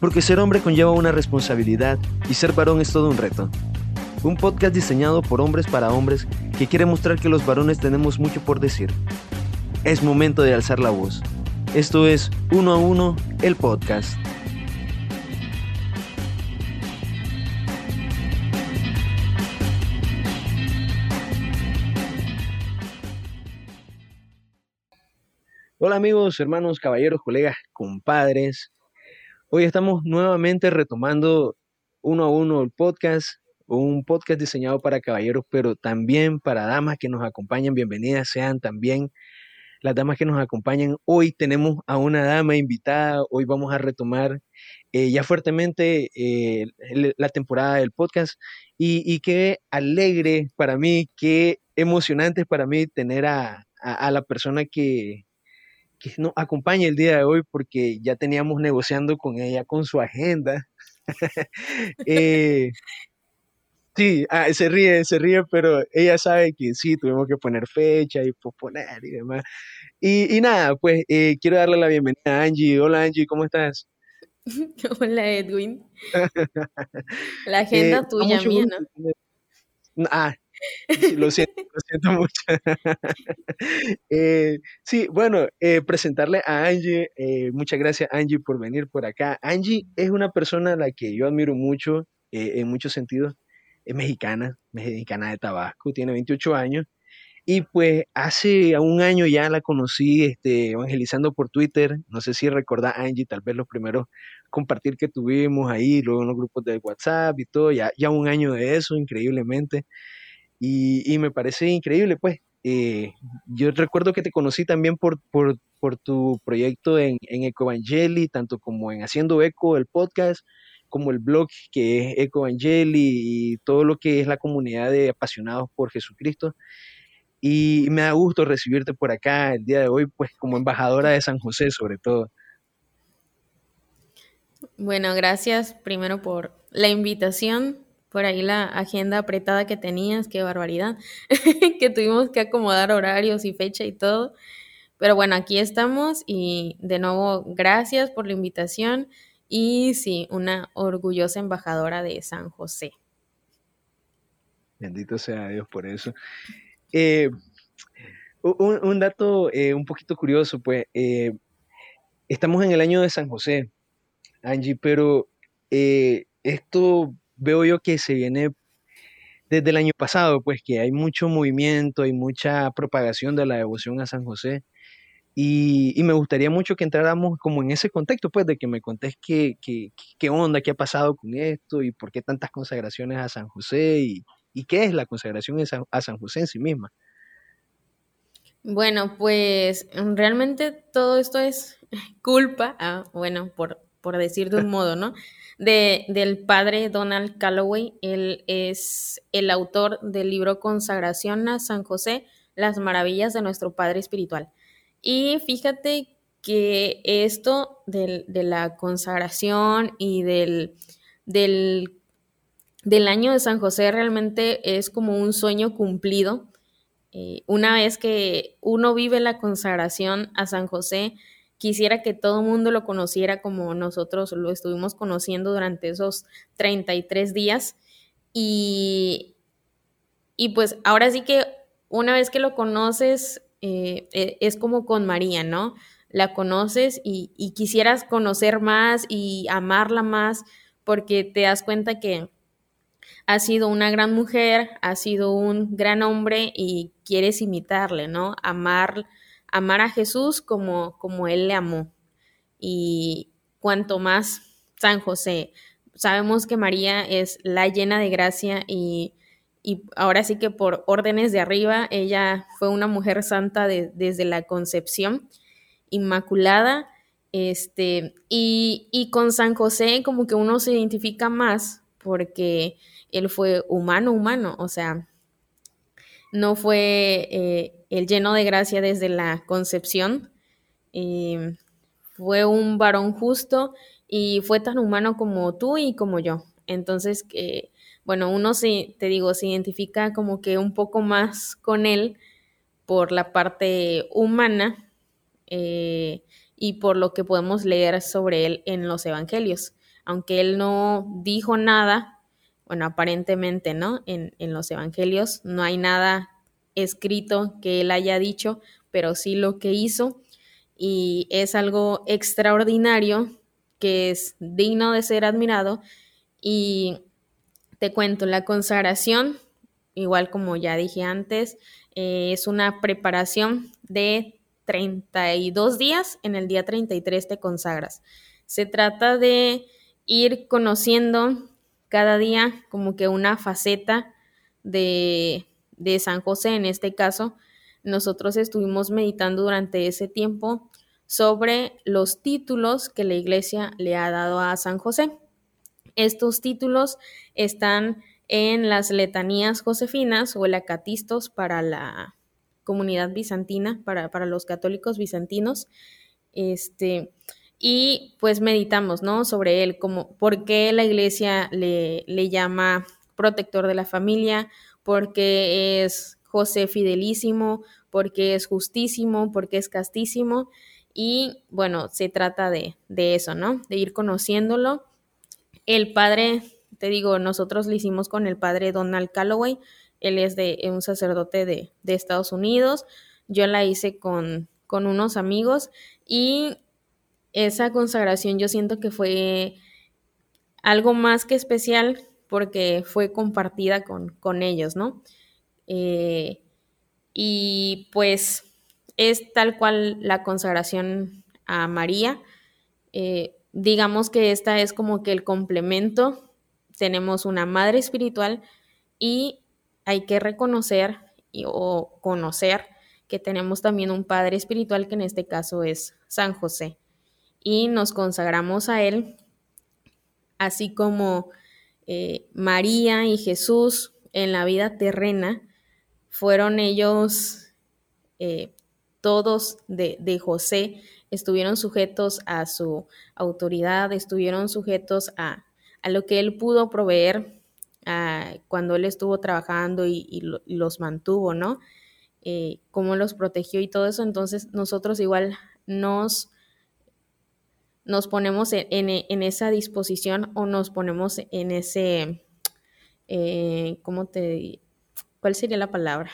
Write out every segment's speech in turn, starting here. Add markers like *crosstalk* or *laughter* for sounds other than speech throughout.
porque ser hombre conlleva una responsabilidad y ser varón es todo un reto. Un podcast diseñado por hombres para hombres que quiere mostrar que los varones tenemos mucho por decir. Es momento de alzar la voz. Esto es Uno a Uno, el podcast. Hola amigos, hermanos, caballeros, colegas, compadres. Hoy estamos nuevamente retomando uno a uno el podcast, un podcast diseñado para caballeros, pero también para damas que nos acompañan. Bienvenidas sean también las damas que nos acompañan. Hoy tenemos a una dama invitada, hoy vamos a retomar eh, ya fuertemente eh, la temporada del podcast y, qué alegre para mí, qué emocionante para mí tener a la persona que, que nos acompañe el día de hoy porque ya teníamos negociando con ella con su agenda. *laughs* eh, sí, ah, se ríe, se ríe, pero ella sabe que sí, tuvimos que poner fecha y posponer y demás. Y, nada, pues eh, quiero darle la bienvenida a Angie. Hola Angie, ¿cómo estás? *laughs* Hola Edwin. *laughs* La agenda eh, tuya, mía, ¿no? Ah, lo siento, lo siento mucho. *laughs* Eh, sí, bueno, eh, presentarle a Angie. Eh, muchas gracias, Angie, por venir por acá. Angie es una persona a la que yo admiro mucho en muchos sentidos. Es mexicana, mexicana de Tabasco, tiene 28 años. Y pues hace un año ya la conocí este, evangelizando por Twitter. No sé si recordás, Angie, tal vez los primeros compartir que tuvimos ahí, luego en los grupos de WhatsApp y todo. Ya, ya un año de eso, increíblemente. Y, me parece increíble, pues. Eh, yo recuerdo que te conocí también por, por, tu proyecto en, en Ecovangeli, tanto como en Haciendo Eco, el podcast, como el blog que es Ecovangeli y todo lo que es la comunidad de apasionados por Jesucristo. Y me da gusto recibirte por acá el día de hoy, pues como embajadora de San José sobre todo. Bueno, gracias primero por la invitación por ahí la agenda apretada que tenías, qué barbaridad, *laughs* que tuvimos que acomodar horarios y fecha y todo. Pero bueno, aquí estamos y de nuevo gracias por la invitación y sí, una orgullosa embajadora de San José. Bendito sea Dios por eso. Eh, un, dato eh, un poquito curioso, pues eh, estamos en el año de San José, Angie, pero esto veo yo que se viene desde el año pasado, pues que hay mucho movimiento, hay mucha propagación de la devoción a San José. Y, me gustaría mucho que entráramos como en ese contexto, pues, de que me contés qué, qué, onda, qué ha pasado con esto y por qué tantas consagraciones a San José y, qué es la consagración a San José en sí misma. Bueno, pues realmente todo esto es culpa, ah, bueno, por, por decir de un *laughs* modo, ¿no? de, del padre Donald Calloway. Él es el autor del libro Consagración a San José, las maravillas de nuestro Padre Espiritual. Y fíjate que esto de la consagración y del, del, del, año de San José realmente es como un sueño cumplido. Eh, una vez que uno vive la consagración a San José, quisiera que todo el mundo lo conociera como nosotros lo estuvimos conociendo durante esos 33 días. Y, y pues ahora sí que una vez que lo conoces, eh, e, es como con María, ¿no? La conoces y, y, quisieras conocer más y amarla más porque te das cuenta que ha sido una gran mujer, ha sido un gran hombre y quieres imitarle, ¿no? Amar, amar a Jesús como, como Él le amó. Y cuanto más San José, sabemos que María es la llena de gracia y, ahora sí que por órdenes de arriba, ella fue una mujer santa desde la concepción, inmaculada. Este, y, y con San José como que uno se identifica más porque él fue humano, humano, o sea, no fue eh, el lleno de gracia desde la concepción. Em, fue un varón justo y fue tan humano como tú y como yo. Entonces, bueno, uno se, te digo, se identifica como que un poco más con él por la parte humana eh, y por lo que podemos leer sobre él en los evangelios. aunque él no dijo nada, bueno, aparentemente, ¿no? En, en los evangelios no hay nada escrito que él haya dicho, pero sí lo que hizo y es algo extraordinario que es digno de ser admirado y te cuento, la consagración, igual como ya dije antes, eh, es una preparación de 32 días, en el día 33 te consagras. Se trata de ir conociendo cada día como que una faceta de, de San José en este caso, nosotros estuvimos meditando durante ese tiempo sobre los títulos que la iglesia le ha dado a San José. Estos títulos están en las letanías josefinas o el acatistos para la comunidad bizantina, para, para los católicos bizantinos. Este, y pues meditamos, ¿no? Sobre él, como por qué la iglesia le, le llama protector de la familia, porque es José fidelísimo, porque es justísimo, porque es castísimo. Y bueno, se trata de, de eso, ¿no? De ir conociéndolo. El padre, te digo, nosotros lo hicimos con el padre Donald Calloway. Él es de un sacerdote de, de Estados Unidos. Yo la hice con, con unos amigos y esa consagración yo siento que fue algo más que especial porque fue compartida con, con ellos, ¿no? Eh, y pues es tal cual la consagración a María. Eh, digamos que esta es como que el complemento. Tenemos una madre espiritual y hay que reconocer o conocer que tenemos también un padre espiritual que en este caso es San José. Y nos consagramos a él, así como eh, María y Jesús en la vida terrena fueron ellos eh, todos de, de, José, estuvieron sujetos a su autoridad, estuvieron sujetos a, a lo que él pudo proveer cuando él estuvo trabajando y los mantuvo, ¿no? Eh, cómo los protegió y todo eso, entonces nosotros igual nos, nos ponemos en, en, en esa disposición o nos ponemos en ese, eh, ¿cómo te ¿cuál sería la palabra?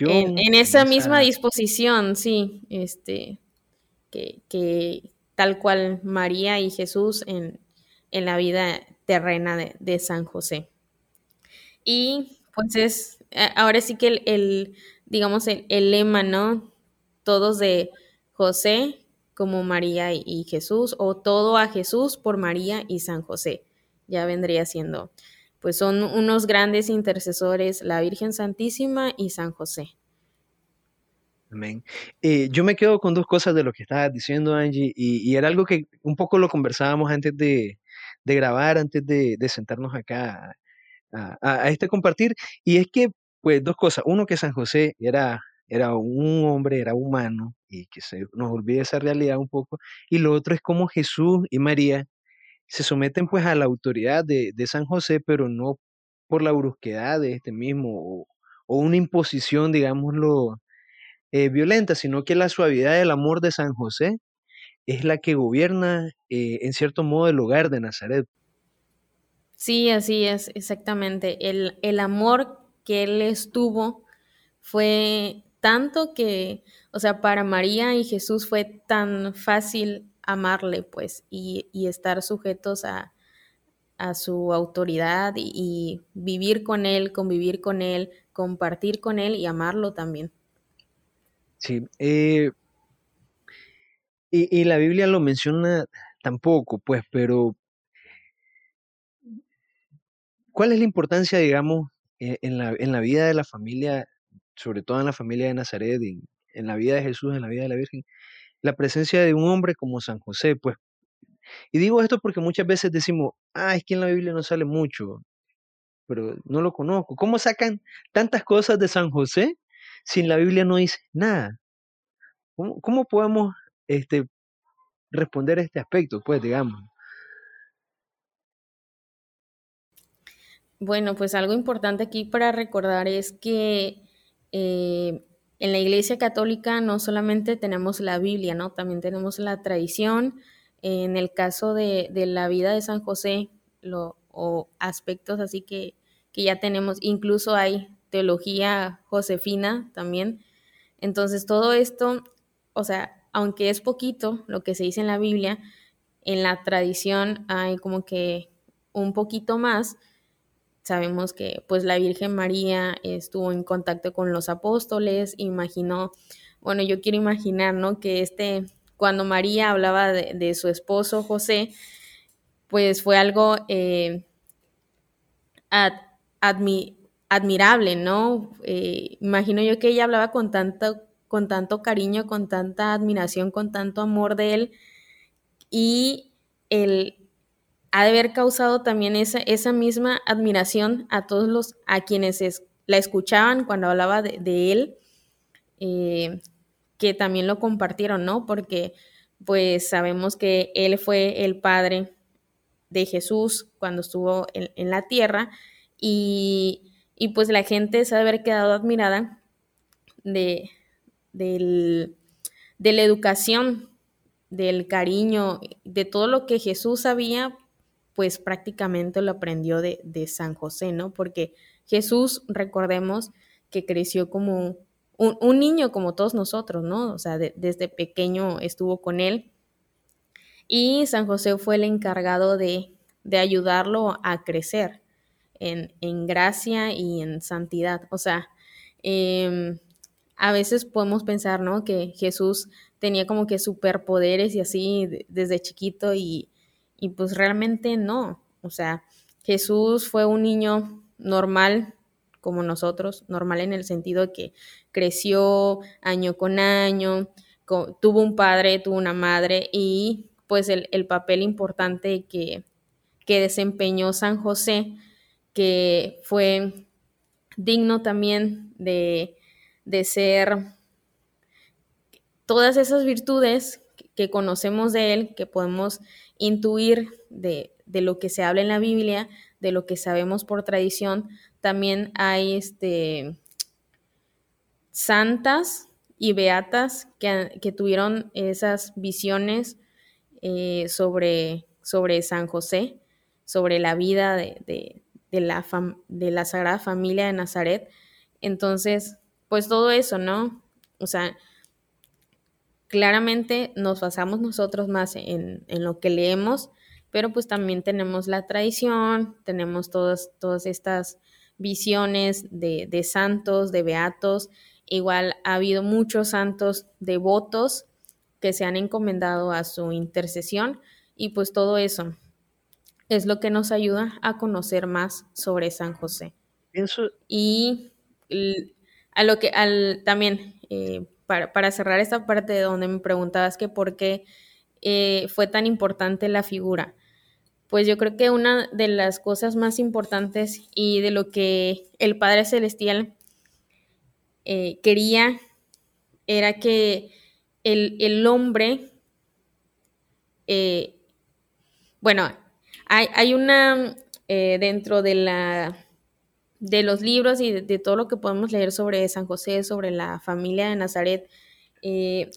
En, en, esa misma disposición, sí, este, que, que, tal cual María y Jesús en, en la vida terrena de, de, San José. Y pues es, ahora sí que el, el digamos, el, el, lema, ¿no? Todos de José como María y, Jesús, o todo a Jesús por María y San José. Ya vendría siendo pues son unos grandes intercesores, la Virgen Santísima y San José. Amén. Eh, yo me quedo con dos cosas de lo que estabas diciendo, Angie, y, era algo que un poco lo conversábamos antes de, de grabar, antes de, de sentarnos acá a, este compartir, y es que, pues, dos cosas. Uno, que San José era, era un hombre, era humano, y que se nos olvide esa realidad un poco, y lo otro es cómo Jesús y María se someten pues a la autoridad de, de San José, pero no por la brusquedad de este mismo o, una imposición, digámoslo, eh, violenta, sino que la suavidad del amor de San José es la que gobierna eh, en cierto modo el hogar de Nazaret. Sí, así es, exactamente. El, el amor que él estuvo fue tanto que, o sea, para María y Jesús fue tan fácil amarle, pues, y, estar sujetos a, su autoridad y, vivir con él, convivir con él, compartir con él y amarlo también. Sí, eh, y, la Biblia lo menciona tampoco, pues, pero ¿cuál es la importancia, digamos, la, en la vida de la familia, sobre todo en la familia de Nazaret, en, en la vida de Jesús, en la vida de la Virgen? la presencia de un hombre como San José, pues. Y digo esto porque muchas veces decimos, ah, es que en la Biblia no sale mucho, pero no lo conozco. ¿Cómo sacan tantas cosas de San José si en la Biblia no dice nada? ¿Cómo, cómo podemos este, responder a este aspecto, pues, digamos? Bueno, pues algo importante aquí para recordar es que eh, en la Iglesia Católica no solamente tenemos la Biblia, ¿no? También tenemos la tradición en el caso de, la vida de San José, lo, o aspectos así que, que ya tenemos, incluso hay teología josefina también. Entonces todo esto, o sea, aunque es poquito lo que se dice en la Biblia, en la tradición hay como que un poquito más. Sabemos que pues la Virgen María estuvo en contacto con los apóstoles, imaginó, bueno, yo quiero imaginar, ¿no? Que este, cuando María hablaba de, su esposo José, pues fue algo eh, admirable, ¿no? Eh, imagino yo que ella hablaba con tanto, con tanto cariño, con tanta admiración, con tanto amor de él y él ha de haber causado también esa, misma admiración a todos los, a quienes la escuchaban cuando hablaba de, él, eh, que también lo compartieron, ¿no? Porque pues sabemos que él fue el padre de Jesús cuando estuvo en la tierra y y pues la gente se ha de haber quedado admirada de, de la educación, del cariño, de todo lo que Jesús sabía, pues prácticamente lo aprendió de, San José, ¿no? Porque Jesús, recordemos que creció como un, niño como todos nosotros, ¿no? O sea, desde pequeño estuvo con él. Y San José fue el encargado de, de ayudarlo a crecer en, gracia y en santidad. O sea, em, a veces podemos pensar, ¿no? Que Jesús tenía como que superpoderes y así desde chiquito y, y pues realmente no. O sea, Jesús fue un niño normal como nosotros, normal en el sentido de que creció año con año, tuvo un padre, tuvo una madre y pues el, el papel importante que, que desempeñó San José que fue digno también de, ser todas esas virtudes que conocemos de él, que podemos intuir de, lo que se habla en la Biblia, de lo que sabemos por tradición, también hay este, santas y beatas que, tuvieron esas visiones eh, sobre, sobre San José, sobre la vida de, de la, de la Sagrada Familia de Nazaret. Entonces, pues todo eso, ¿no? O sea, claramente nos basamos nosotros más en, lo que leemos, pero pues también tenemos la tradición, tenemos todas, todas estas visiones de, de santos, de beatos. Igual ha habido muchos santos devotos que se han encomendado a su intercesión y pues todo eso es lo que nos ayuda a conocer más sobre San José. Y a lo que al, también, eh, para, cerrar esta parte de donde me preguntabas que por qué eh, fue tan importante la figura, pues yo creo que una de las cosas más importantes y de lo que el Padre Celestial eh, quería era que el, el hombre, bueno, hay, una, eh, dentro de la de los libros y de, todo lo que podemos leer sobre San José, sobre la familia de Nazaret, eh,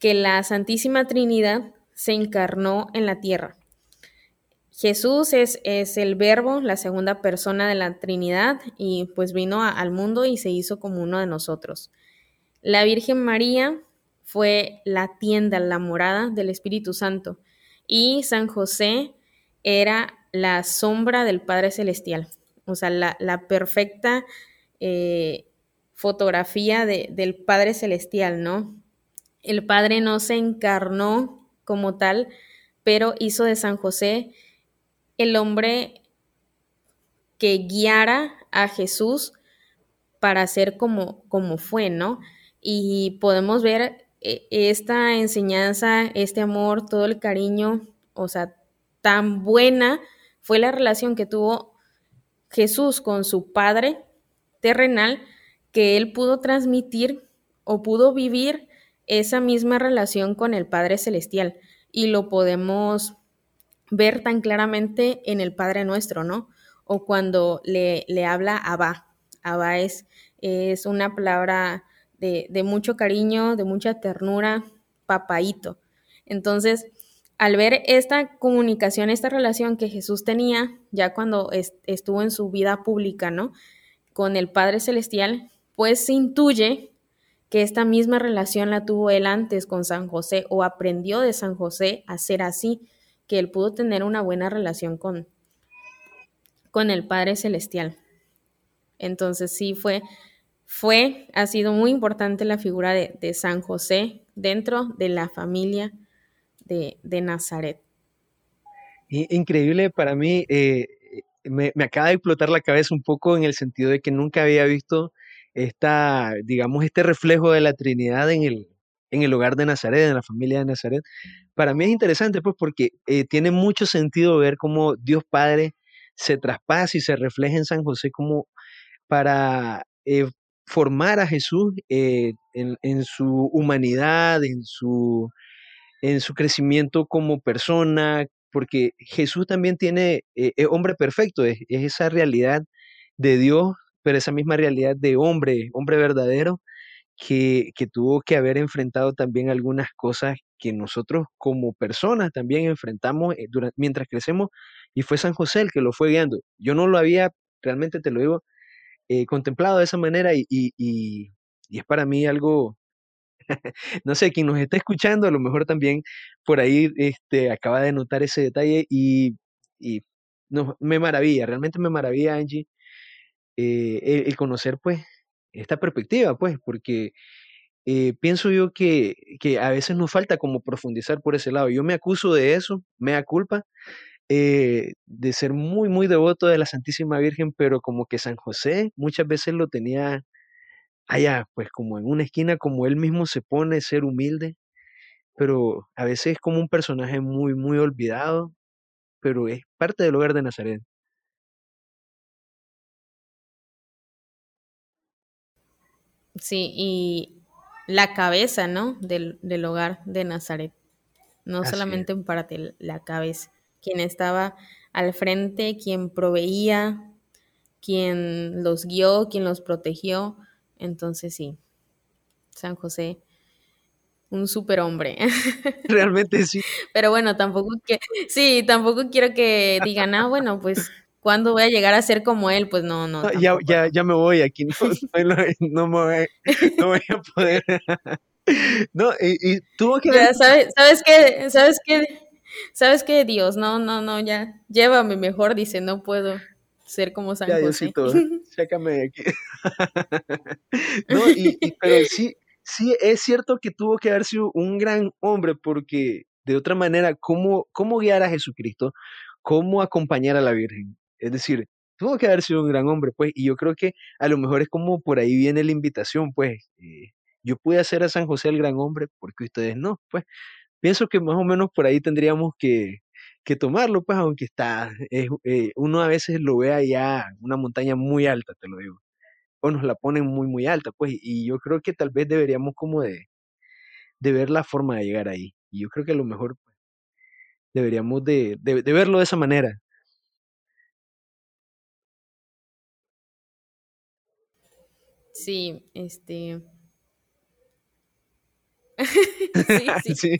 que la Santísima Trinidad se encarnó en la tierra. Jesús es, es, el verbo, la segunda persona de la Trinidad, y pues vino al mundo y se hizo como uno de nosotros. La Virgen María fue la tienda, la morada del Espíritu Santo, y San José era la sombra del Padre Celestial, o sea, la, perfecta eh, fotografía del Padre Celestial, ¿no? El Padre no se encarnó como tal, pero hizo de San José el hombre que guiara a Jesús para ser como, como fue, ¿no? Y podemos ver eh, esta enseñanza, este amor, todo el cariño, o sea, tan buena fue la relación que tuvo Jesús con su Padre terrenal que él pudo transmitir o pudo vivir esa misma relación con el Padre Celestial. Y lo podemos ver tan claramente en el Padre Nuestro, ¿no? O cuando le, le habla Abba. Abba es, es una palabra de, de mucho cariño, de mucha ternura, papaito. Entonces, al ver esta comunicación, esta relación que Jesús tenía ya cuando estuvo en su vida pública, ¿no? Con el Padre Celestial, pues se intuye que esta misma relación la tuvo él antes con San José o aprendió de San José a ser así, que él pudo tener una buena relación con, con el Padre Celestial. Entonces sí fue, fue, ha sido muy importante la figura de, San José dentro de la familia de, Nazaret. Increíble para mí, eh, me, acaba de explotar la cabeza un poco en el sentido de que nunca había visto esta, digamos, este reflejo de la Trinidad en el, en el hogar de Nazaret, en la familia de Nazaret. Para mí es interesante, pues, porque eh, tiene mucho sentido ver cómo Dios Padre se traspasa y se refleja en San José como para eh, formar a Jesús en, su humanidad, en su, en su crecimiento como persona, porque Jesús también tiene, es hombre perfecto, es, esa realidad de Dios, pero esa misma realidad de hombre, hombre verdadero, que, que, tuvo que haber enfrentado también algunas cosas que nosotros como personas también enfrentamos durante, mientras crecemos y fue San José el que lo fue guiando. Yo no lo había, realmente te lo digo, eh, contemplado de esa manera y, y, es para mí algo, *laughs* no sé, quien nos está escuchando a lo mejor también por ahí este, acaba de notar ese detalle y, y no, me maravilla, realmente me maravilla Angie eh, el, conocer pues esta perspectiva pues porque eh, pienso yo que, que, a veces nos falta como profundizar por ese lado. Yo me acuso de eso, me da culpa, eh, de ser muy, muy devoto de la Santísima Virgen, pero como que San José muchas veces lo tenía allá, pues como en una esquina, como él mismo se pone, ser humilde, pero a veces es como un personaje muy, muy olvidado, pero es parte del hogar de Nazaret. Sí, y la cabeza, ¿no? Del, del hogar de Nazaret. No solamente en parte, la cabeza quien estaba al frente, quien proveía, quien los guió, quien los protegió. Entonces sí, San José, un superhombre. *laughs* Realmente sí. Pero bueno, tampoco que, sí, tampoco quiero que digan, ah, bueno, pues ¿cuándo voy a llegar a ser como él? Pues no, no. ya, ya, ya me voy aquí, *laughs* no, no, me voy, no voy a poder. *laughs* no, y, tuvo que... ¿sabes, ¿Sabes qué? ¿Sabes qué? ¿Sabes qué, Dios? No, no, no, ya, llévame mejor, dice, no puedo ser como San José. sácame *laughs* de aquí. *laughs* no, y, pero sí, sí, es cierto que tuvo que haber sido un gran hombre, porque de otra manera, ¿cómo, cómo guiar a Jesucristo? ¿Cómo acompañar a la Virgen? Es decir, tuvo que haber sido un gran hombre, pues, y yo creo que a lo mejor es como por ahí viene la invitación, pues, eh, yo pude hacer a San José el gran hombre, porque ustedes no, pues, pienso que más o menos por ahí tendríamos que, tomarlo, pues aunque está, eh, uno a veces lo ve allá, una montaña muy alta, te lo digo, o nos la ponen muy, muy alta, pues, y yo creo que tal vez deberíamos como de, de ver la forma de llegar ahí, y yo creo que a lo mejor pues, deberíamos de, de verlo de esa manera. Sí, este, *laughs* sí, *laughs* sí.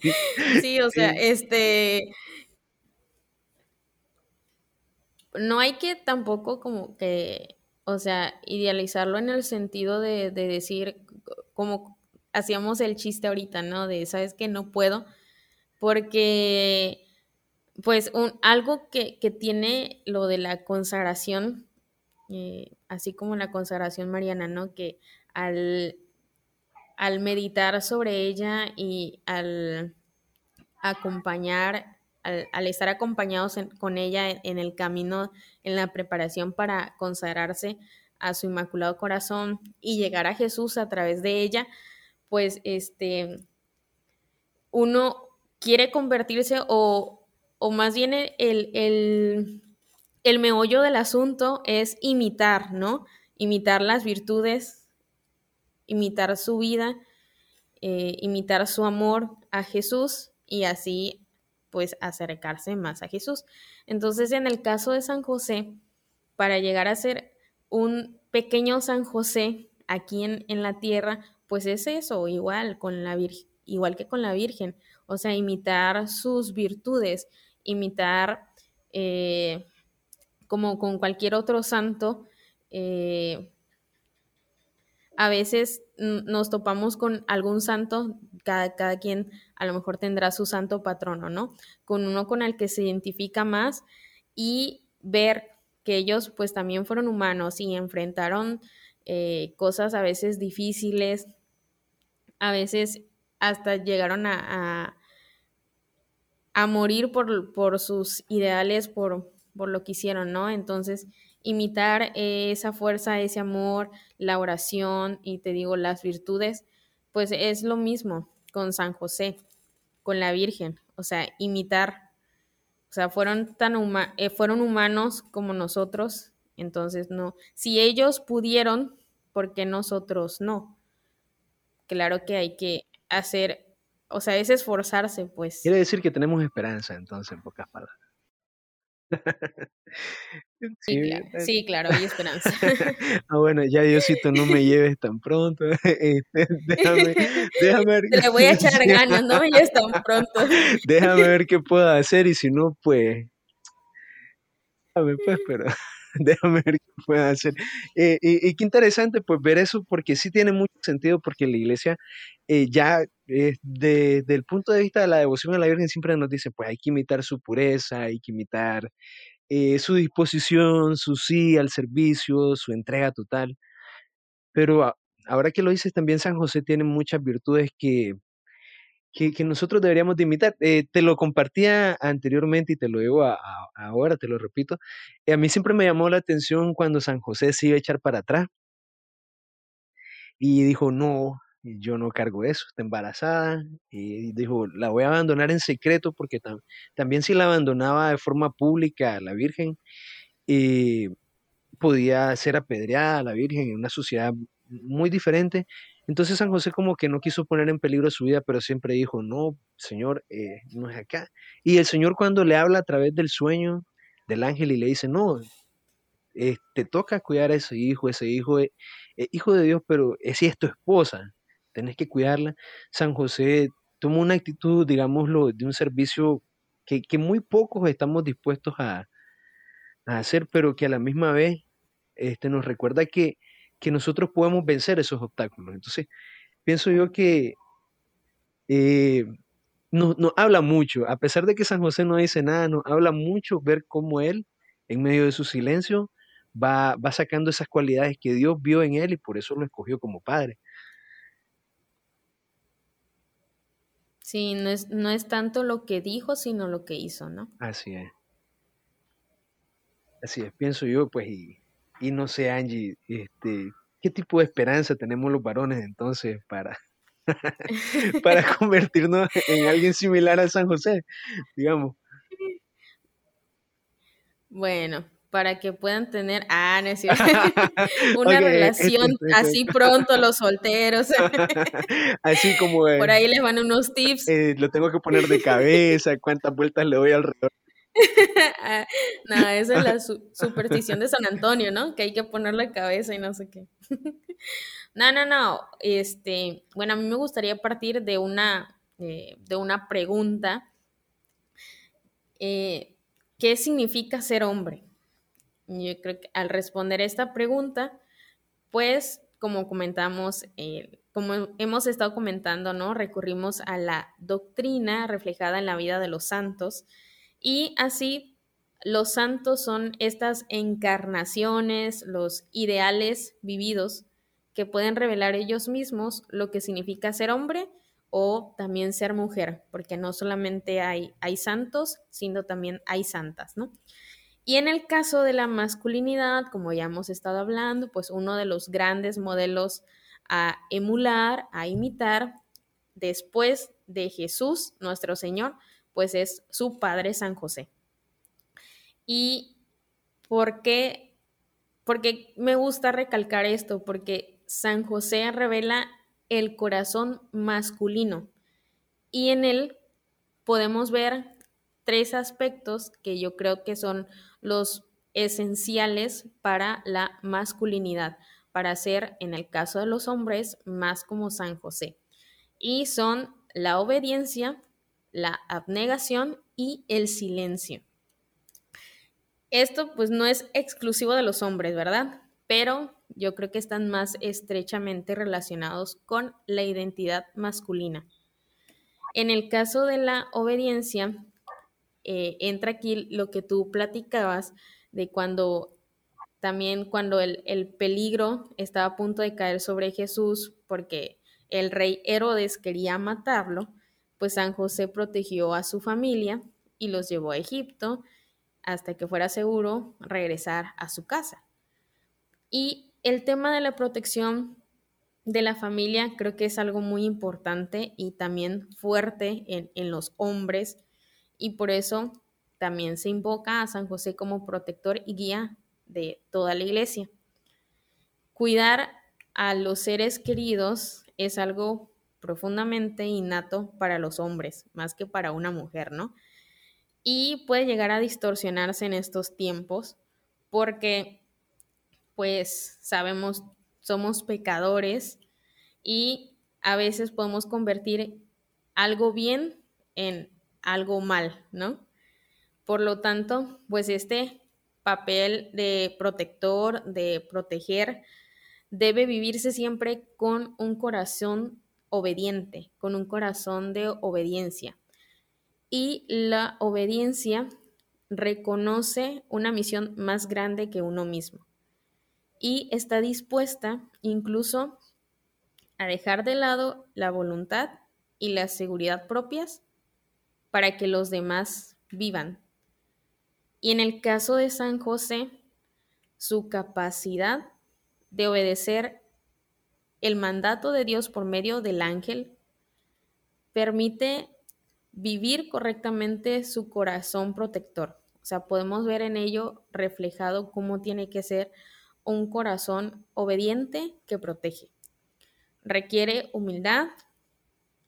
sí, o sea, este. No hay que tampoco como que, o sea, idealizarlo en el sentido de, decir, como hacíamos el chiste ahorita, ¿no? De, ¿sabes que No puedo, porque, pues, un, algo que, tiene lo de la consagración, eh, así como la consagración mariana, ¿no? Que al al meditar sobre ella y al acompañar, al, estar acompañados con ella en, el camino, en la preparación para consagrarse a su Inmaculado Corazón y llegar a Jesús a través de ella, pues este, uno quiere convertirse o, o más bien el, el, el meollo del asunto es imitar, ¿no? Imitar las virtudes imitar su vida, eh, imitar su amor a Jesús y así pues acercarse más a Jesús. Entonces en el caso de San José, para llegar a ser un pequeño San José aquí en, en la tierra, pues es eso, igual, con la igual que con la Virgen. o sea, imitar sus virtudes, imitar eh, como con cualquier otro santo, eh, a veces nos topamos con algún santo, cada, cada, quien a lo mejor tendrá su santo patrono, ¿no? Con uno con el que se identifica más y ver que ellos pues también fueron humanos y enfrentaron eh, cosas a veces difíciles, a veces hasta llegaron a, a, morir por, por, sus ideales, por, por lo que hicieron, ¿no? Entonces, imitar esa fuerza, ese amor, la oración y te digo las virtudes, pues es lo mismo con San José, con la Virgen, o sea, imitar, o sea, fueron tan eh, fueron humanos como nosotros, entonces no, si ellos pudieron, ¿por qué nosotros no? Claro que hay que hacer, o sea, es esforzarse, pues. Quiere decir que tenemos esperanza, entonces, en pocas palabras. *laughs* Sí, claro, sí, claro, hay esperanza. *laughs* ah, bueno, ya Diosito, no me lleves tan pronto. *laughs* Este, déjame, déjame ver. Le voy a echar ganas, no me lleves tan pronto. déjame ver qué puedo hacer y si no, pues. Déjame, pues, pero *laughs* déjame ver qué puedo hacer. Eh, y, qué interesante, pues, ver eso, porque sí tiene mucho sentido, porque la iglesia eh, ya, eh, desde el punto de vista de la devoción a la Virgen, siempre nos dice, pues, hay que imitar su pureza, hay que imitar eh, su disposición, su sí al servicio, su entrega total. Pero ahora que lo dices, también San José tiene muchas virtudes que, que, nosotros deberíamos de imitar. Eh, te lo compartía anteriormente y te lo digo ahora, te lo repito. a mí siempre me llamó la atención cuando San José se iba a echar para atrás y dijo, no, yo no cargo eso, está embarazada, y dijo, la voy a abandonar en secreto porque también si la abandonaba de forma pública a la Virgen, eh, podía ser apedreada a la Virgen en una sociedad muy diferente. Entonces San José como que no quiso poner en peligro su vida, pero siempre dijo, no, Señor, eh, no es acá. Y el Señor cuando le habla a través del sueño del ángel y le dice, no, eh, te toca cuidar a ese hijo, ese hijo es hijo de Dios, pero si es tu esposa tenés que cuidarla. San José tomó una actitud, digámoslo, de un servicio que, muy pocos estamos dispuestos a, hacer, pero que a la misma vez este, nos recuerda que, que nosotros podemos vencer esos obstáculos. Entonces, pienso yo que eh, nos, habla mucho, a pesar de que San José no dice nada, nos habla mucho ver cómo él, en medio de su silencio, va, va sacando esas cualidades que Dios vio en él y por eso lo escogió como padre. Sí, no es, no es tanto lo que dijo, sino lo que hizo, ¿no? Así es. Así es, pienso yo, pues, y, y no sé, Angie, este, ¿qué tipo de esperanza tenemos los varones entonces para, *laughs* para *laughs* convertirnos en alguien similar a San José, digamos? Bueno, para que puedan tener, ah, no es cierto, *laughs* una relación así pronto los solteros. así como... Por ahí les van unos tips. Eh, lo tengo que poner de cabeza, cuántas vueltas le doy alrededor. *laughs* Ah, no, *laughs* esa es la superstición de San Antonio, ¿no? Que hay que poner la cabeza y no sé qué. *laughs* no, no, no. Este, bueno, a mí me gustaría partir de una, eh, de una pregunta. Eh, ¿Qué significa ser hombre? Yo creo que al responder esta pregunta, pues como comentamos, eh, como hemos estado comentando, ¿no? Recurrimos a la doctrina reflejada en la vida de los santos y así los santos son estas encarnaciones, los ideales vividos que pueden revelar ellos mismos lo que significa ser hombre o también ser mujer, porque no solamente hay, hay santos, sino también hay santas, ¿no? Y en el caso de la masculinidad, como ya hemos estado hablando, pues uno de los grandes modelos a emular, a imitar, después de Jesús, nuestro Señor, pues es su padre San José. ¿Y por qué? Porque me gusta recalcar esto, porque San José revela el corazón masculino y en él podemos ver tres aspectos que yo creo que son los esenciales para la masculinidad, para ser, en el caso de los hombres, más como San José. Y son la obediencia, la abnegación y el silencio. Esto pues no es exclusivo de los hombres, ¿verdad? Pero yo creo que están más estrechamente relacionados con la identidad masculina. En el caso de la obediencia, eh, entra aquí lo que tú platicabas de cuando también cuando el, el, peligro estaba a punto de caer sobre Jesús porque el rey Herodes quería matarlo, pues San José protegió a su familia y los llevó a Egipto hasta que fuera seguro regresar a su casa. Y el tema de la protección de la familia creo que es algo muy importante y también fuerte en, en los hombres y por eso también se invoca a San José como protector y guía de toda la iglesia. Cuidar a los seres queridos es algo profundamente innato para los hombres, más que para una mujer, ¿no? Y puede llegar a distorsionarse en estos tiempos porque, pues, sabemos, somos pecadores y a veces podemos convertir algo bien en algo mal, ¿no? Por lo tanto, pues este papel de protector, de proteger, debe vivirse siempre con un corazón obediente, con un corazón de obediencia. Y la obediencia reconoce una misión más grande que uno mismo y está dispuesta incluso a dejar de lado la voluntad y la seguridad propias para que los demás vivan. Y en el caso de San José, su capacidad de obedecer el mandato de Dios por medio del ángel permite vivir correctamente su corazón protector. O sea, podemos ver en ello reflejado cómo tiene que ser un corazón obediente que protege. Requiere humildad,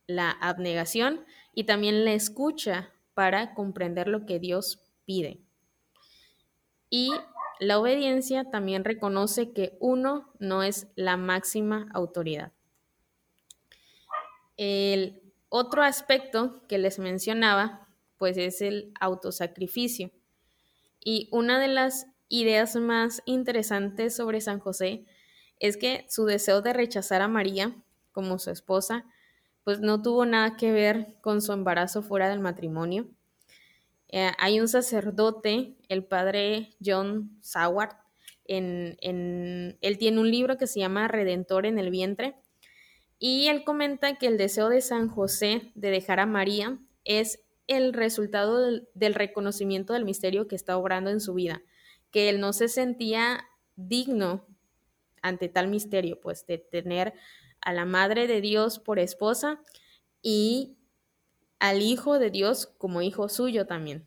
la abnegación y también la escucha para comprender lo que Dios pide. Y la obediencia también reconoce que uno no es la máxima autoridad. El otro aspecto que les mencionaba, pues es el autosacrificio. Y una de las ideas más interesantes sobre San José es que su deseo de rechazar a María como su esposa pues no tuvo nada que ver con su embarazo fuera del matrimonio. Eh, hay un sacerdote, el padre John Saward, en, él tiene un libro que se llama Redentor en el vientre, y él comenta que el deseo de San José de dejar a María es el resultado del, del reconocimiento del misterio que está obrando en su vida, que él no se sentía digno ante tal misterio, pues de tener a la Madre de Dios por esposa y al Hijo de Dios como hijo suyo también.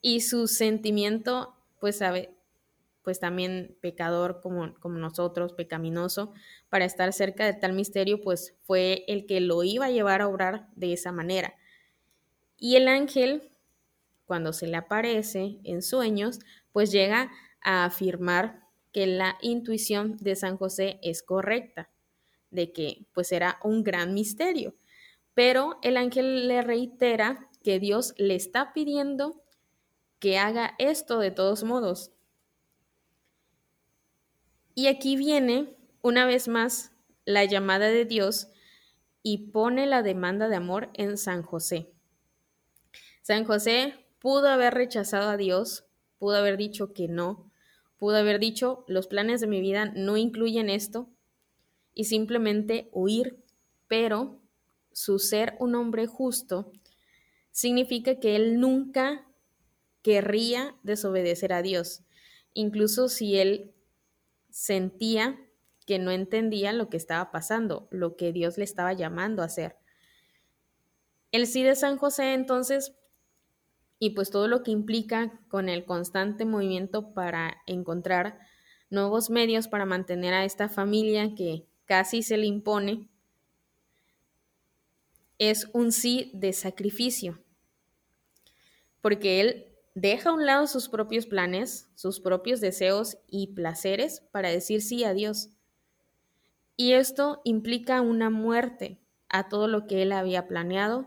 Y su sentimiento, pues sabe, pues también pecador como, como nosotros, pecaminoso, para estar cerca de tal misterio, pues fue el que lo iba a llevar a obrar de esa manera. Y el ángel, cuando se le aparece en sueños, pues llega a afirmar que la intuición de San José es correcta de que pues era un gran misterio. Pero el ángel le reitera que Dios le está pidiendo que haga esto de todos modos. Y aquí viene una vez más la llamada de Dios y pone la demanda de amor en San José. San José pudo haber rechazado a Dios, pudo haber dicho que no, pudo haber dicho, los planes de mi vida no incluyen esto, y simplemente huir, pero su ser un hombre justo significa que él nunca querría desobedecer a Dios, incluso si él sentía que no entendía lo que estaba pasando, lo que Dios le estaba llamando a hacer. El sí de San José entonces, y pues todo lo que implica con el constante movimiento para encontrar nuevos medios para mantener a esta familia que casi se le impone, es un sí de sacrificio, porque él deja a un lado sus propios planes, sus propios deseos y placeres para decir sí a Dios. Y esto implica una muerte a todo lo que él había planeado,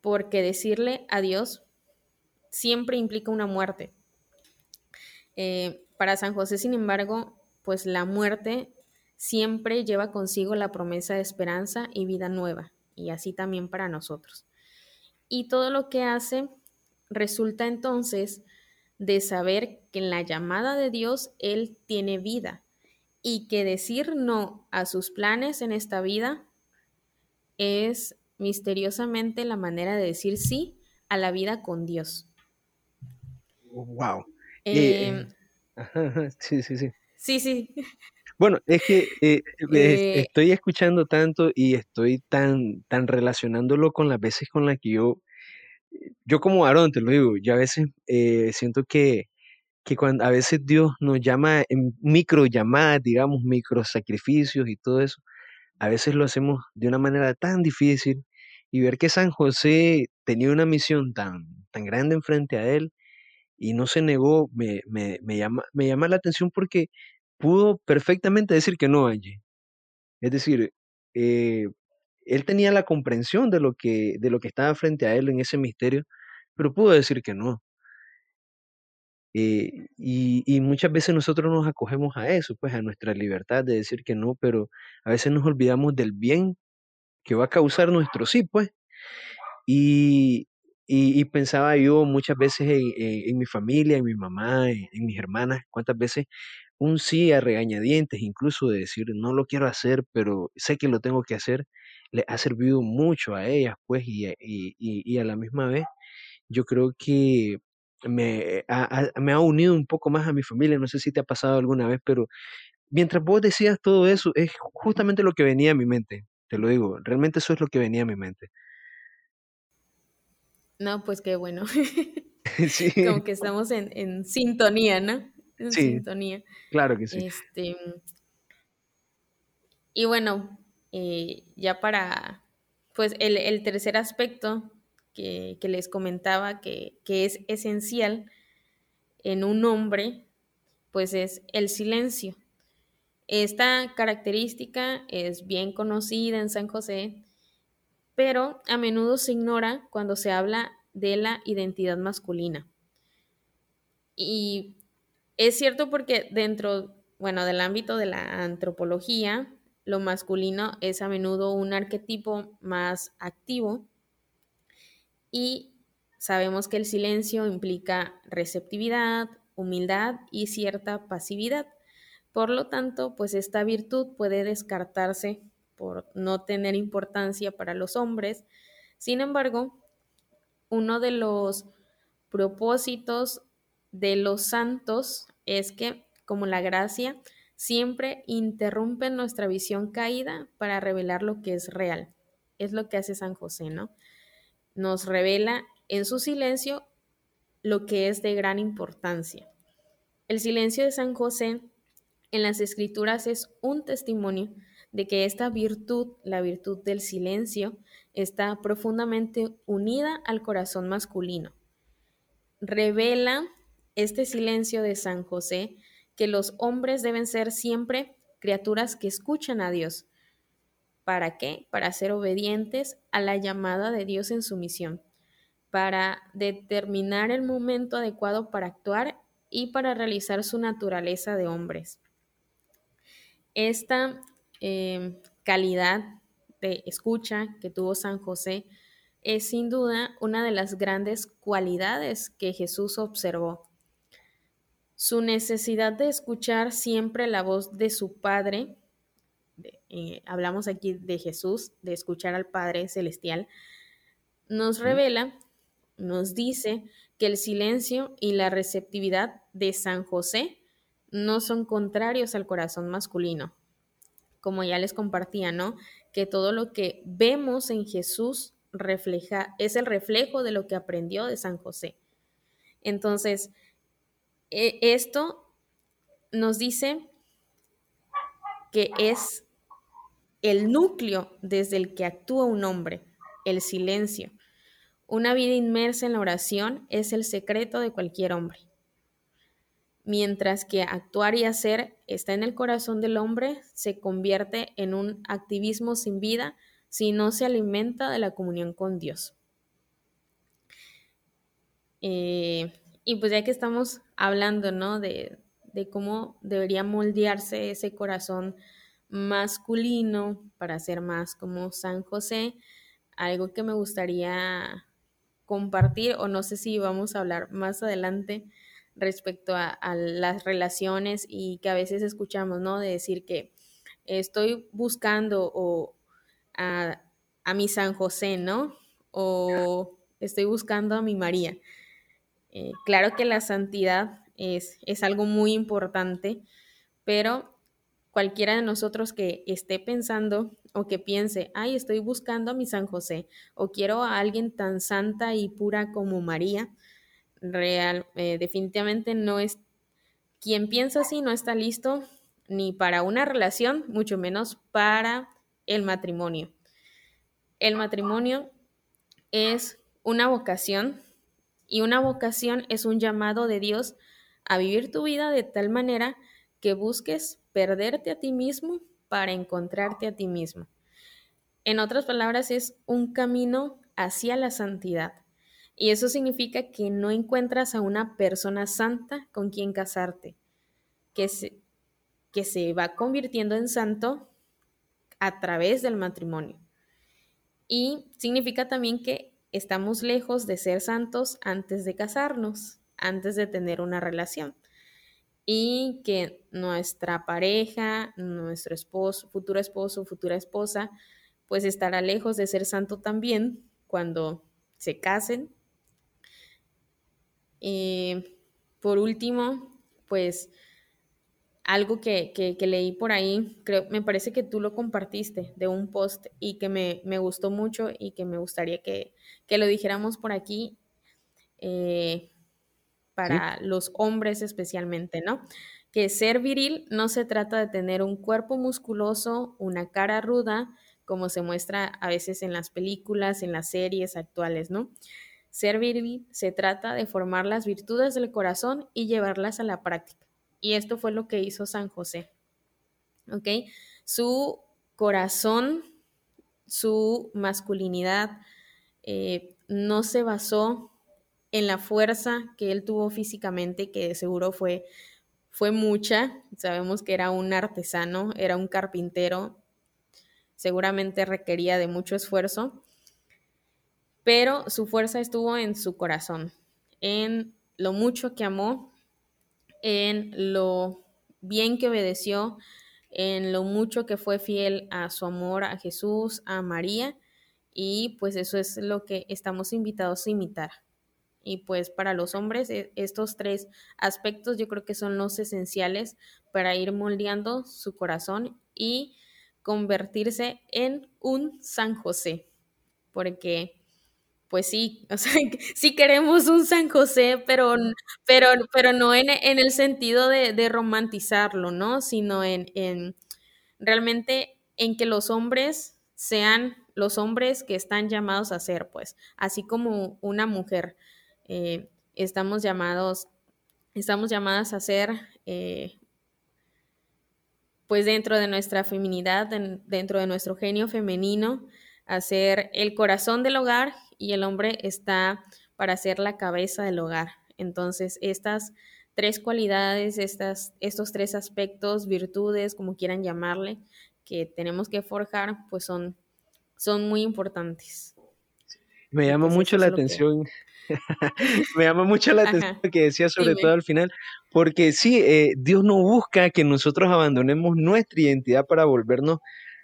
porque decirle adiós siempre implica una muerte. Eh, para San José, sin embargo, pues la muerte siempre lleva consigo la promesa de esperanza y vida nueva, y así también para nosotros. Y todo lo que hace resulta entonces de saber que en la llamada de Dios Él tiene vida y que decir no a sus planes en esta vida es misteriosamente la manera de decir sí a la vida con Dios. Wow. Em, *laughs* sí, sí, sí. Sí, sí. Bueno, es que eh, Eh, estoy escuchando tanto y estoy tan, tan relacionándolo con las veces con las que yo, yo como varón, te lo digo, yo a veces eh, siento que, que cuando a veces Dios nos llama en micro llamadas, digamos, micro sacrificios y todo eso, a veces lo hacemos de una manera tan difícil y ver que San José tenía una misión tan, tan grande enfrente a él y no se negó, me, me, me llama, me llama la atención porque pudo perfectamente decir que no, Angie. Es decir, eh, él tenía la comprensión de lo que, de lo que estaba frente a él en ese misterio, pero pudo decir que no. Eh, y, y muchas veces nosotros nos acogemos a eso, pues a nuestra libertad de decir que no, pero a veces nos olvidamos del bien que va a causar nuestro sí, pues. Y, y, pensaba yo muchas veces en mi familia, en mi mamá, en, en mis hermanas, cuántas veces un sí a regañadientes, incluso de decir no lo quiero hacer, pero sé que lo tengo que hacer, le ha servido mucho a ellas, pues, y, a- y, y, y a la misma vez yo creo que me ha, ha- me ha unido un poco más a mi familia, no sé si te ha pasado alguna vez, pero mientras vos decías todo eso, es justamente lo que venía a mi mente, te lo digo, realmente eso es lo que venía a mi mente. no, pues qué bueno. *laughs* Sí, Como que estamos en, en sintonía, ¿no? En sí, sintonía. claro que sí. Este, y bueno, eh, ya para, pues el, el tercer aspecto que, que les comentaba que, que es esencial en un hombre, pues es el silencio. Esta característica es bien conocida en San José, pero a menudo se ignora cuando se habla de la identidad masculina. Y es cierto porque dentro, bueno, del ámbito de la antropología, lo masculino es a menudo un arquetipo más activo y sabemos que el silencio implica receptividad, humildad y cierta pasividad. Por lo tanto, pues esta virtud puede descartarse por no tener importancia para los hombres. Sin embargo, uno de los propósitos de los santos es que, como la gracia, siempre interrumpen nuestra visión caída para revelar lo que es real. Es lo que hace San José, ¿no? Nos revela en su silencio lo que es de gran importancia. El silencio de San José en las escrituras es un testimonio de que esta virtud, la virtud del silencio, está profundamente unida al corazón masculino. Revela este silencio de San José que los hombres deben ser siempre criaturas que escuchan a Dios. ¿Para qué? Para ser obedientes a la llamada de Dios en su misión, para determinar el momento adecuado para actuar y para realizar su naturaleza de hombres. Esta eh, calidad de escucha que tuvo San José es sin duda una de las grandes cualidades que Jesús observó. Su necesidad de escuchar siempre la voz de su Padre, eh, hablamos aquí de Jesús, de escuchar al Padre Celestial, nos revela, nos dice que el silencio y la receptividad de San José no son contrarios al corazón masculino. Como ya les compartía, ¿no? Que todo lo que vemos en Jesús refleja, es el reflejo de lo que aprendió de San José. Entonces, esto nos dice que es el núcleo desde el que actúa un hombre, el silencio. Una vida inmersa en la oración es el secreto de cualquier hombre. Mientras que actuar y hacer está en el corazón del hombre, se convierte en un activismo sin vida si no se alimenta de la comunión con Dios. Eh, y pues ya que estamos hablando, ¿no? De, de cómo debería moldearse ese corazón masculino para ser más como San José, algo que me gustaría compartir, o no sé si vamos a hablar más adelante respecto a, las relaciones y que a veces escuchamos, ¿no? De decir que estoy buscando o a, a mi San José, ¿no? O estoy buscando a mi María. Eh, claro que la santidad es, es algo muy importante, pero cualquiera de nosotros que esté pensando o que piense, ay, estoy buscando a mi San José o quiero a alguien tan santa y pura como María, real, eh, definitivamente no es, quien piensa así no está listo ni para una relación, mucho menos para el matrimonio. El matrimonio es una vocación y una vocación es un llamado de Dios a vivir tu vida de tal manera que busques perderte a ti mismo para encontrarte a ti mismo. En otras palabras, es un camino hacia la santidad. Y eso significa que no encuentras a una persona santa con quien casarte, que se, que se va convirtiendo en santo a través del matrimonio. Y significa también que estamos lejos de ser santos antes de casarnos, antes de tener una relación. Y que nuestra pareja, nuestro esposo, futuro esposo, futura esposa, pues estará lejos de ser santo también cuando se casen. Y por último, pues algo que, que, que, leí por ahí, creo, me parece que tú lo compartiste de un post y que me, me gustó mucho y que me gustaría que, que lo dijéramos por aquí eh, para ¿Sí? los hombres especialmente, ¿no? Que ser viril no se trata de tener un cuerpo musculoso, una cara ruda, como se muestra a veces en las películas, en las series actuales, ¿no? Ser viril se trata de formar las virtudes del corazón y llevarlas a la práctica. Y esto fue lo que hizo San José. ¿Ok? Su corazón, su masculinidad eh, no se basó en la fuerza que él tuvo físicamente, que seguro fue, fue mucha. Sabemos que era un artesano, era un carpintero, seguramente requería de mucho esfuerzo, pero su fuerza estuvo en su corazón, en lo mucho que amó en lo bien que obedeció, en lo mucho que fue fiel a su amor a Jesús, a María, y pues eso es lo que estamos invitados a imitar. Y pues para los hombres e, estos tres aspectos yo creo que son los esenciales para ir moldeando su corazón y convertirse en un San José, porque pues sí, *laughs* o sea, sí queremos un San José, pero, pero, pero no en, en el sentido de, de, romantizarlo, ¿no? Sino en, en, realmente en que los hombres sean los hombres que están llamados a ser, pues, así como una mujer. Eh, estamos llamados, estamos llamadas a ser, eh, pues dentro de nuestra feminidad, dentro de nuestro genio femenino, a ser el corazón del hogar y el hombre está para ser la cabeza del hogar. Entonces, estas tres cualidades, estas, estos tres aspectos, virtudes, como quieran llamarle, que tenemos que forjar, pues son, son muy importantes. Me llama Entonces, mucho la atención. Que... *laughs* me llama mucho la atención lo que decía sobre Dime. todo al final, porque sí, eh, Dios no busca que nosotros abandonemos nuestra identidad para volvernos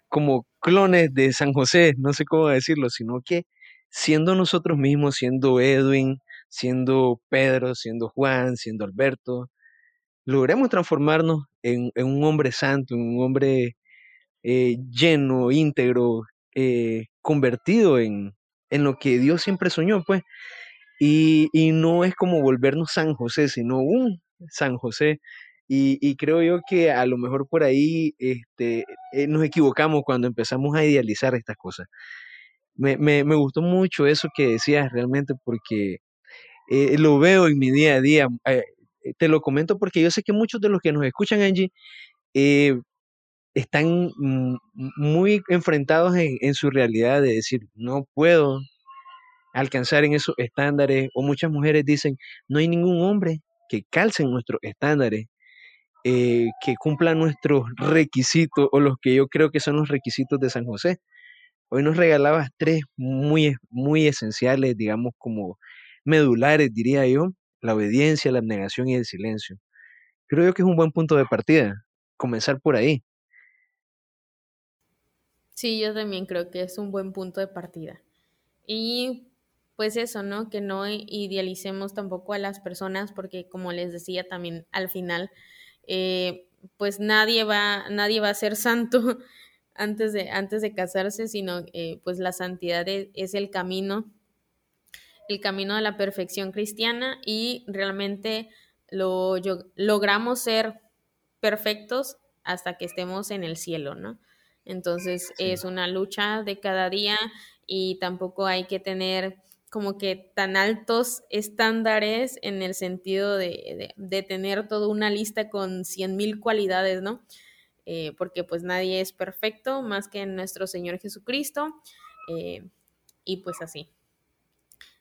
como clones de San José, no sé cómo decirlo, sino que siendo nosotros mismos, siendo Edwin, siendo Pedro, siendo Juan, siendo Alberto, logremos transformarnos en, un hombre santo, en un hombre eh, lleno, íntegro, eh, convertido en, en, lo que Dios siempre soñó, pues. Y, y, no es como volvernos San José, sino un San José. Y, y creo yo que a lo mejor por ahí este, eh, nos equivocamos cuando empezamos a idealizar estas cosas me, me, me, gustó mucho eso que decías realmente porque eh, lo veo en mi día a día. Eh, te lo comento porque yo sé que muchos de los que nos escuchan, Angie, eh, están muy enfrentados en, en, su realidad de decir, no puedo, alcanzar en esos estándares, o muchas mujeres dicen, no hay ningún hombre que calce nuestros estándares, eh, que cumpla nuestros requisitos, o los que yo creo que son los requisitos de San José. Hoy nos regalabas tres muy, muy esenciales, digamos, como medulares, diría yo, la obediencia, la abnegación y el silencio. Creo yo que es un buen punto de partida, comenzar por ahí. Sí, yo también creo que es un buen punto de partida. Y pues eso, ¿no? Que no idealicemos tampoco a las personas porque como les decía también al final, eh, pues nadie va, nadie va a ser santo antes de, antes de casarse, sino eh, pues la santidad es, es, el camino, el camino de la perfección cristiana y realmente lo, yo, logramos ser perfectos hasta que estemos en el cielo, ¿no? Entonces sí. es una lucha de cada día y tampoco hay que tener como que tan altos estándares en el sentido de, de, de tener toda una lista con cien mil cualidades, ¿no? Eh, porque pues nadie es perfecto más que nuestro Señor Jesucristo eh, y pues así.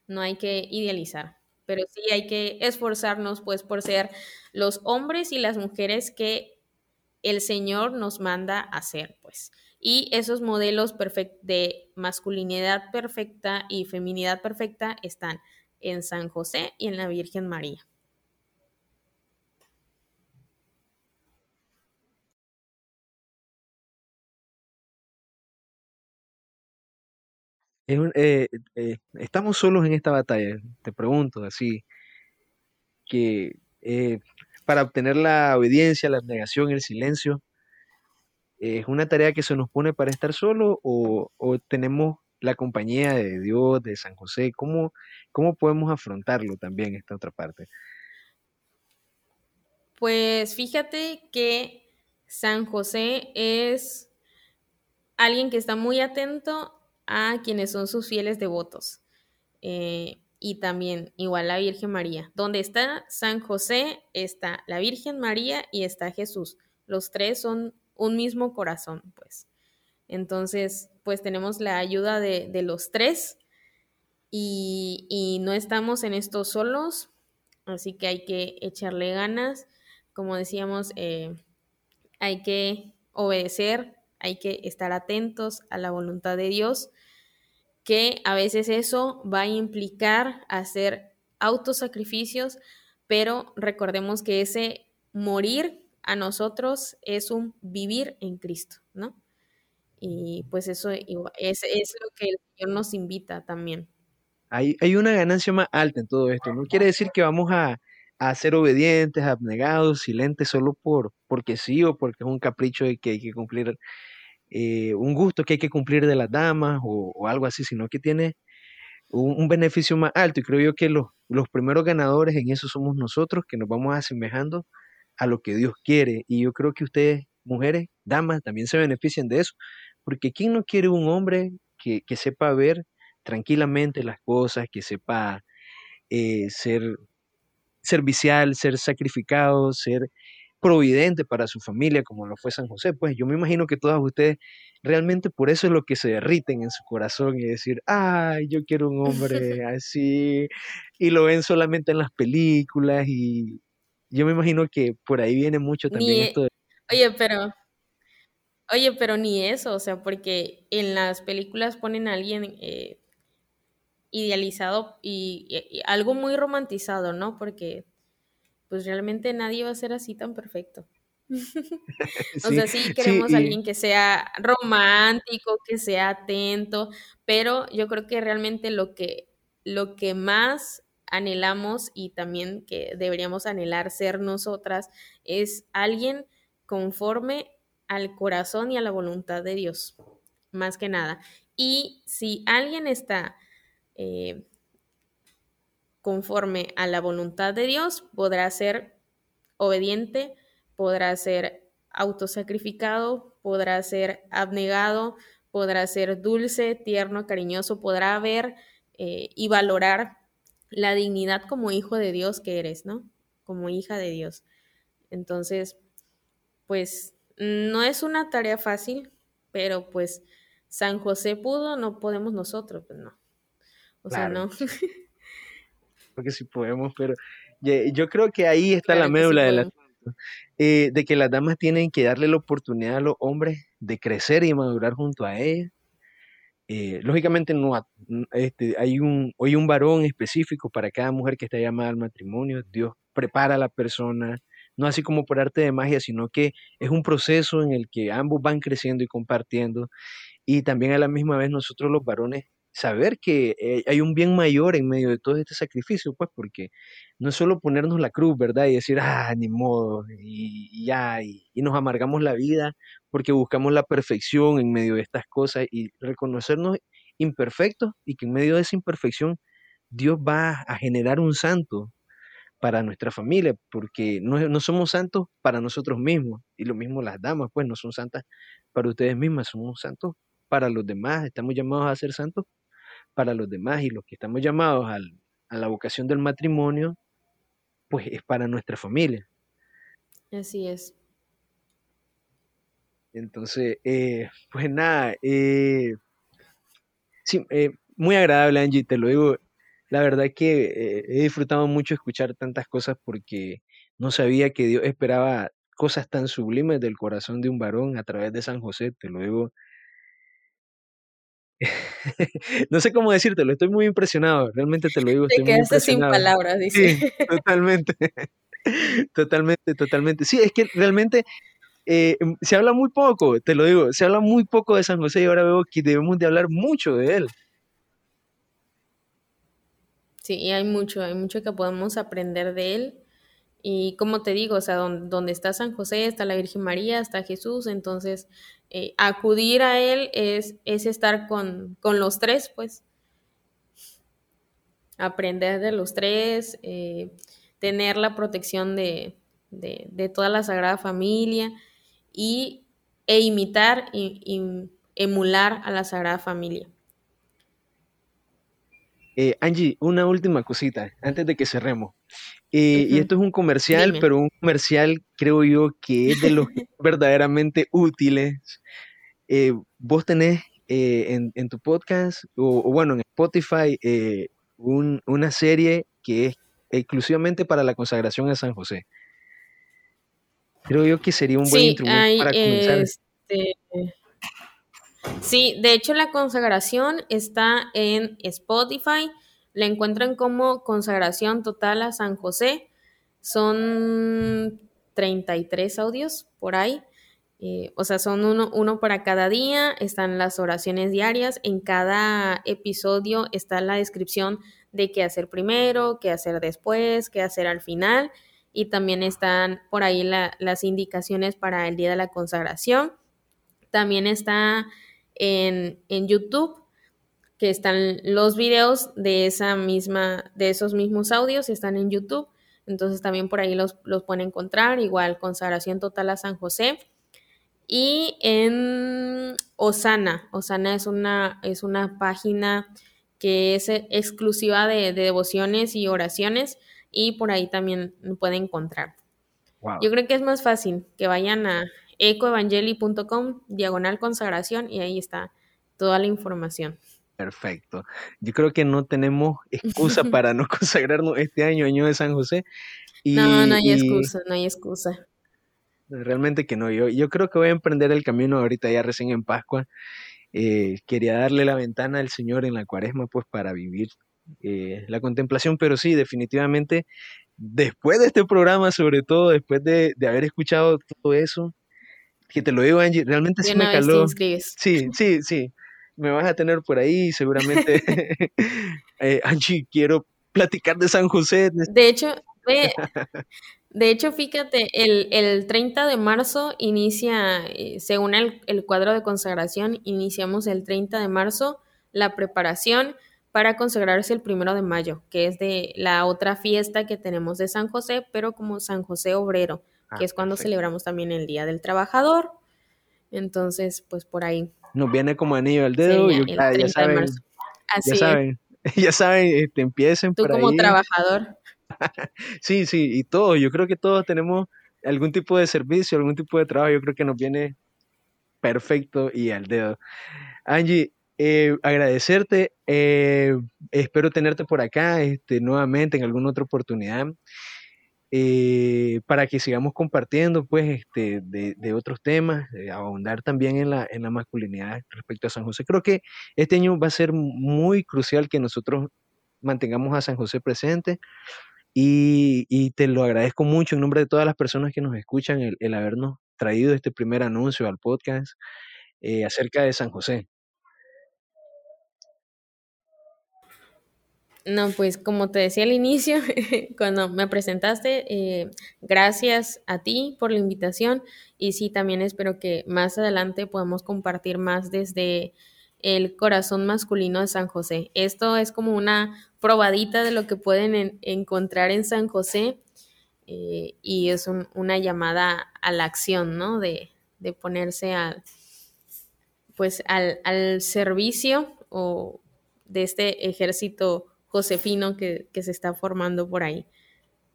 No hay que idealizar, pero sí hay que esforzarnos pues por ser los hombres y las mujeres que el Señor nos manda a ser, pues. Y esos modelos de masculinidad perfecta y feminidad perfecta están en San José y en la Virgen María. Eh, eh, estamos solos en esta batalla, te pregunto así, que eh, para obtener la obediencia, la abnegación, el silencio, ¿es una tarea que se nos pone para estar solo o, o tenemos la compañía de Dios, de San José? ¿Cómo, ¿Cómo podemos afrontarlo también esta otra parte? Pues fíjate que San José es alguien que está muy atento a quienes son sus fieles devotos. Eh, y también igual la Virgen María. Donde está San José está la Virgen María y está Jesús. Los tres son un mismo corazón, pues. Entonces, pues tenemos la ayuda de, de los tres y, y, no estamos en esto solos, así que hay que echarle ganas. Como decíamos, eh, hay que obedecer, hay que estar atentos a la voluntad de Dios, que a veces eso va a implicar hacer autosacrificios, pero recordemos que ese morir a nosotros es un vivir en Cristo, ¿no? Y pues eso es, es lo que el Señor nos invita también. Hay, hay, una ganancia más alta en todo esto. No quiere decir que vamos a, a ser obedientes, abnegados, silentes solo por porque sí o porque es un capricho de que hay que cumplir eh, un gusto que hay que cumplir de las damas o, algo así, sino que tiene un, beneficio más alto. Y creo yo que los, los primeros ganadores en eso somos nosotros, que nos vamos asemejando a lo que Dios quiere. Y yo creo que ustedes, mujeres, damas, también se benefician de eso. Porque ¿quién no quiere un hombre que, que sepa ver tranquilamente las cosas, que sepa eh, ser servicial, ser sacrificado, ser providente para su familia, como lo fue San José. Pues yo me imagino que todas ustedes realmente por eso es lo que se derriten en su corazón y decir, ay, yo quiero un hombre *laughs* así, y lo ven solamente en las películas y yo me imagino que por ahí viene mucho también ni, esto de... Oye, pero... Oye, pero ni eso, o sea, porque en las películas ponen a alguien eh, idealizado y, y, y, algo muy romantizado, ¿no? Porque pues realmente nadie va a ser así tan perfecto. *laughs* *laughs* o sí, sea, sí queremos sí, y... alguien que sea romántico, que sea atento, pero yo creo que realmente lo que, lo que más anhelamos y también que deberíamos anhelar ser nosotras es alguien conforme al corazón y a la voluntad de Dios, más que nada. Y si alguien está eh, conforme a la voluntad de Dios, podrá ser obediente, podrá ser autosacrificado, podrá ser abnegado, podrá ser dulce, tierno, cariñoso, podrá ver eh, y valorar la dignidad como hijo de Dios que eres, ¿no? Como hija de Dios. Entonces, pues no es una tarea fácil, pero pues San José pudo, no podemos nosotros, pues no. O sea, no. *laughs* Porque sí podemos, pero yo creo que ahí está la médula del asunto. Eh, de que las damas tienen que darle la oportunidad a los hombres de crecer y madurar junto a ellas. Eh, lógicamente no este, hay un hoy un varón específico para cada mujer que está llamada al matrimonio. Dios prepara a la persona, no así como por arte de magia, sino que es un proceso en el que ambos van creciendo y compartiendo. Y también a la misma vez nosotros los varones saber que eh, hay un bien mayor en medio de todo este sacrificio, pues porque no es solo ponernos la cruz, ¿verdad? Y decir, ah, ni modo, y, ya, y, nos amargamos la vida porque buscamos la perfección en medio de estas cosas y reconocernos imperfectos y que en medio de esa imperfección Dios va a generar un santo para nuestra familia, porque no, no somos santos para nosotros mismos, y lo mismo las damas, pues no son santas para ustedes mismas, somos santos para los demás, estamos llamados a ser santos para los demás y los que estamos llamados a la vocación del matrimonio, pues es para nuestra familia. Así es. Entonces, eh, pues nada, eh, sí, eh, muy agradable Angie, te lo digo, la verdad que he disfrutado mucho escuchar tantas cosas porque no sabía que Dios esperaba cosas tan sublimes del corazón de un varón a través de San José, te lo digo *laughs* no sé cómo decírtelo, estoy muy impresionado, realmente te lo digo. Te quedaste sin palabras, dice. Sí, totalmente, *laughs* totalmente, totalmente. Sí, es que realmente eh, mm, se habla muy poco, te lo digo, se habla muy poco de San José y ahora veo que debemos de hablar mucho de él. Sí, y hay mucho, hay mucho que podemos aprender de él. Y como te digo, o sea, donde, está San José, está la Virgen María, está Jesús, entonces eh, acudir a él es, es estar con, los tres, pues. Aprender de los tres, eh, tener la protección de, toda la Sagrada Familia y, e imitar y, emular a la Sagrada Familia. Eh, Angie, una última cosita antes de que cerremos. Eh, y esto es un comercial, pero un comercial creo yo que es de los *laughs* verdaderamente útiles. Eh, vos tenés eh, en, tu podcast, o, bueno, en Spotify, una serie que es exclusivamente para la consagración a San José. Creo yo que sería un buen instrumento para comenzar. Este, sí, de hecho la consagración está en Spotify la encuentran como consagración total a San José. Son 33 audios por ahí. Eh, o sea, son uno, uno para cada día, están las oraciones diarias, en cada episodio está la descripción de qué hacer primero, qué hacer después, qué hacer al final, y también están por ahí las indicaciones para el día de la consagración. También está en, en YouTube que están los videos de esa misma, de esos mismos audios, están en YouTube. Entonces también por ahí los, los pueden encontrar, igual consagración total a San José. Y en Osana, Osana es una, es una página que es exclusiva de, devociones y oraciones y por ahí también pueden encontrar. Yo creo que es más fácil que vayan a ecoevangeli.com, diagonal consagración y ahí está toda la información. Perfecto. Yo creo que no tenemos excusa *laughs* para no consagrarnos este año, año de San José. no, no hay excusa, no hay excusa. Realmente que no. Yo, yo creo que voy a emprender el camino ahorita ya recién en Pascua. Eh, quería darle la ventana al Señor en la cuaresma, pues para vivir eh, la contemplación, pero sí, definitivamente, después de este programa, sobre todo después de, haber escuchado todo eso, que te lo digo, Angie, realmente sí me caló. Sí, sí, sí me vas a tener por ahí, seguramente. *laughs* *laughs* eh, Angie, quiero platicar de San José. De hecho, de hecho, fíjate, el, el, 30 de marzo inicia, eh, según el, el cuadro de consagración, iniciamos el 30 de marzo la preparación para consagrarse el primero de mayo, que es de la otra fiesta que tenemos de San José, pero como San José Obrero, que ah, es cuando celebramos también el Día del Trabajador. Entonces, pues por ahí nos viene como anillo al dedo. y, ya, saben, ya saben, *laughs* ya saben, este, empiecen Tú como trabajador. *laughs* sí, sí, y todos, yo creo que todos tenemos algún tipo de servicio, algún tipo de trabajo, yo creo que nos viene perfecto y al dedo. Angie, eh, agradecerte. eh, espero tenerte por acá este, nuevamente en alguna otra oportunidad eh, para que sigamos compartiendo pues este, de, otros temas, eh, también en la, en la masculinidad respecto a San José. Creo que este año va a ser muy crucial que nosotros mantengamos a San José presente y, te lo agradezco mucho en nombre de todas las personas que nos escuchan el, el habernos traído este primer anuncio al podcast eh, acerca de San José. No, pues como te decía al inicio, *laughs* cuando me presentaste, eh, gracias a ti por la invitación y sí, también espero que más adelante podamos compartir más desde el corazón masculino de San José. Esto es como una probadita de lo que pueden en- encontrar en San José eh, y es un- una llamada a la acción, ¿no? De, ponerse al, pues al servicio o de este ejército josefino que, que se está formando por ahí.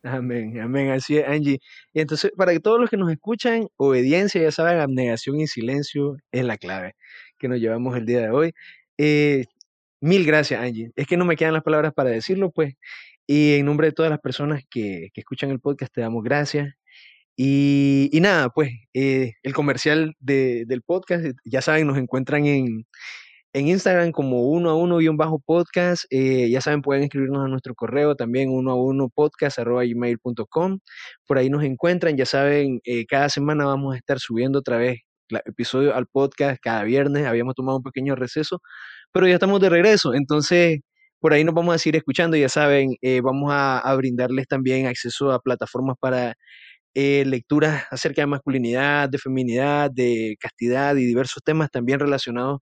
Amén, amén, así es, Angie. Y entonces, para que todos los que nos escuchan, obediencia, ya saben, abnegación y silencio es la clave que nos llevamos el día de hoy. Eh, mil gracias, Angie. Es que no me quedan las palabras para decirlo, pues. Y en nombre de todas las personas que, que escuchan el podcast, te damos gracias. Y, y nada, pues, eh, el comercial de- del podcast, ya saben, nos encuentran en, en Instagram como uno a uno guion bajo podcast. eh, ya saben, pueden escribirnos a nuestro correo también uno a uno podcast arroba gmail.com. Por ahí nos encuentran. Ya saben, eh, cada semana vamos a estar subiendo otra vez episodio al podcast cada viernes. Habíamos tomado un pequeño receso, pero ya estamos de regreso. Entonces, por ahí nos vamos a seguir escuchando. Ya saben, eh, vamos a, a brindarles también acceso a plataformas para eh, lecturas acerca de masculinidad, de feminidad, de castidad y diversos temas también relacionados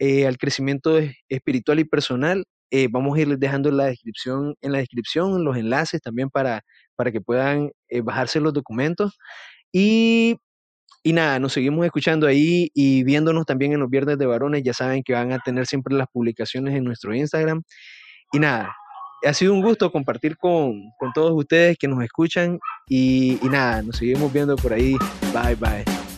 eh, al crecimiento es- espiritual y personal. Eh, vamos a irles dejando la descripción, en la descripción los enlaces también para, para que puedan eh, bajarse los documentos. Y, y nada, nos seguimos escuchando ahí y viéndonos también en los viernes de varones. Ya saben que van a tener siempre las publicaciones en nuestro Instagram. Y nada, ha sido un gusto compartir con, con todos ustedes que nos escuchan. Y, y nada, nos seguimos viendo por ahí. Bye, bye.